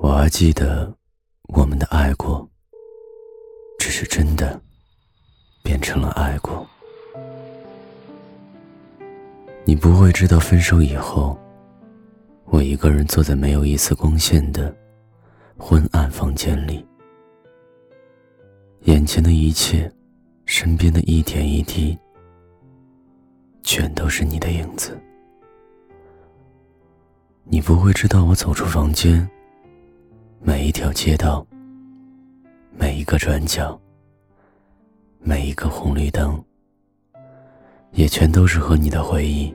我还记得我们的爱过，只是真的变成了爱过。你不会知道，分手以后，我一个人坐在没有一丝光线的昏暗房间里，眼前的一切，身边的一点一滴，全都是你的影子。你不会知道，我走出房间。每一条街道，每一个转角，每一个红绿灯，也全都是和你的回忆。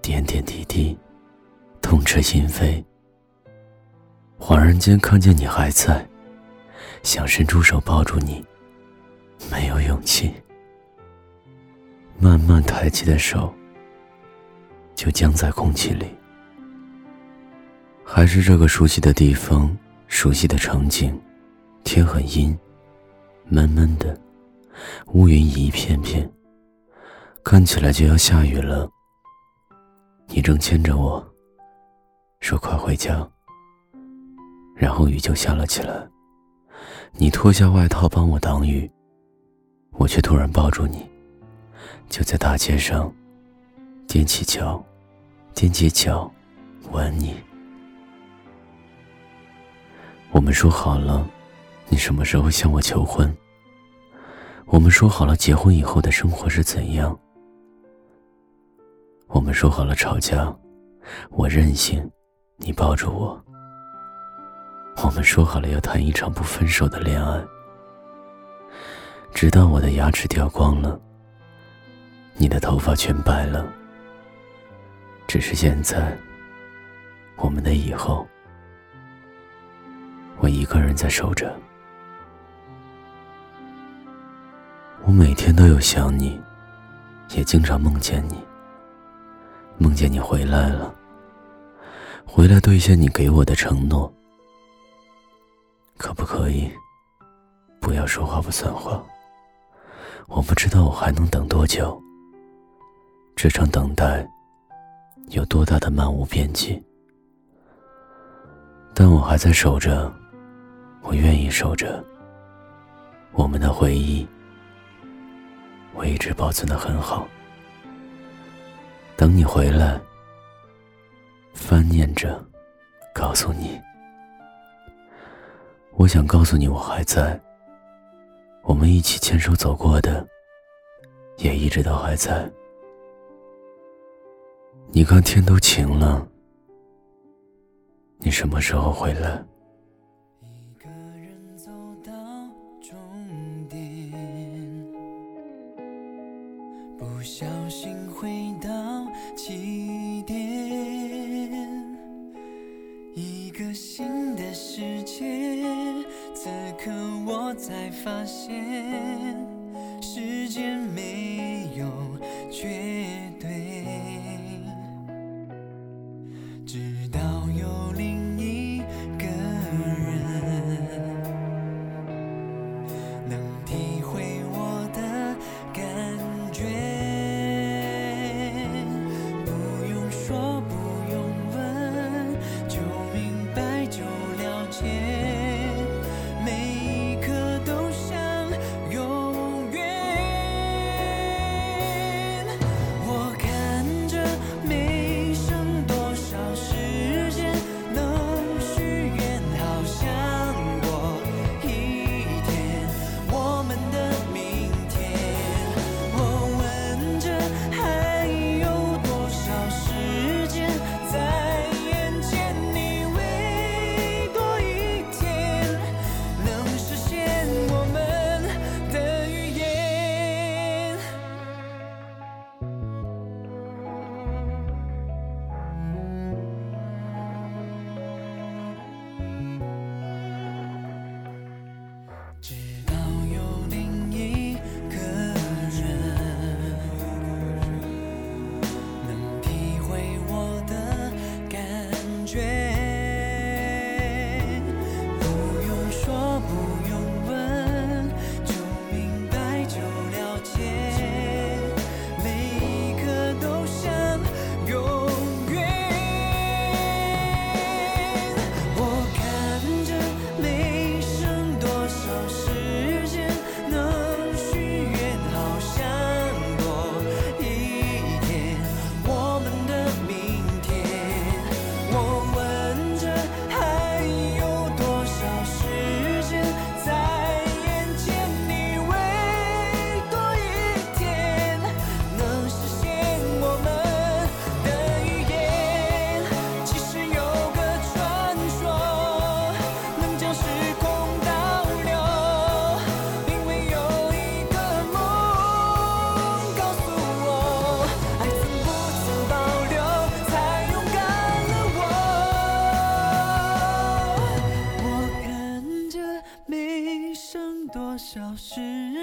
点点滴滴，痛彻心扉。恍然间看见你还在，想伸出手抱住你，没有勇气。慢慢抬起的手，就僵在空气里。还是这个熟悉的地方，熟悉的场景，天很阴，闷闷的，乌云一片片，看起来就要下雨了。你正牵着我，说快回家，然后雨就下了起来。你脱下外套帮我挡雨，我却突然抱住你，就在大街上，踮起脚，踮起脚，吻你。我们说好了，你什么时候向我求婚？我们说好了，结婚以后的生活是怎样？我们说好了，吵架，我任性，你抱着我。我们说好了，要谈一场不分手的恋爱，直到我的牙齿掉光了，你的头发全白了。只是现在，我们的以后。我一个人在守着，我每天都有想你，也经常梦见你。梦见你回来了，回来兑现你给我的承诺。可不可以不要说话不算话？我不知道我还能等多久。这场等待有多大的漫无边际？但我还在守着。我愿意守着我们的回忆，我一直保存的很好。等你回来，翻念着，告诉你，我想告诉你我还在。我们一起牵手走过的，也一直都还在。你看天都晴了，你什么时候回来？不小心回到起点，一个新的世界。此刻我才发现，时间没有绝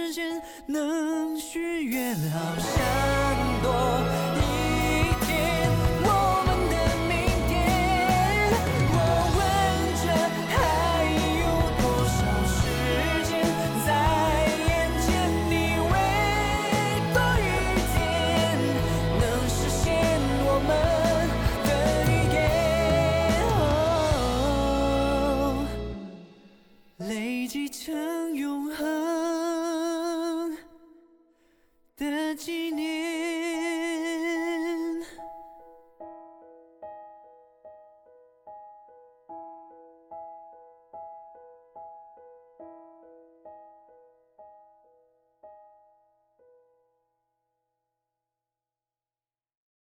时间能许愿好像多一天我们的明天我问着还有多少时间在眼前你为多一天能实现我们的预言哦累积成永恒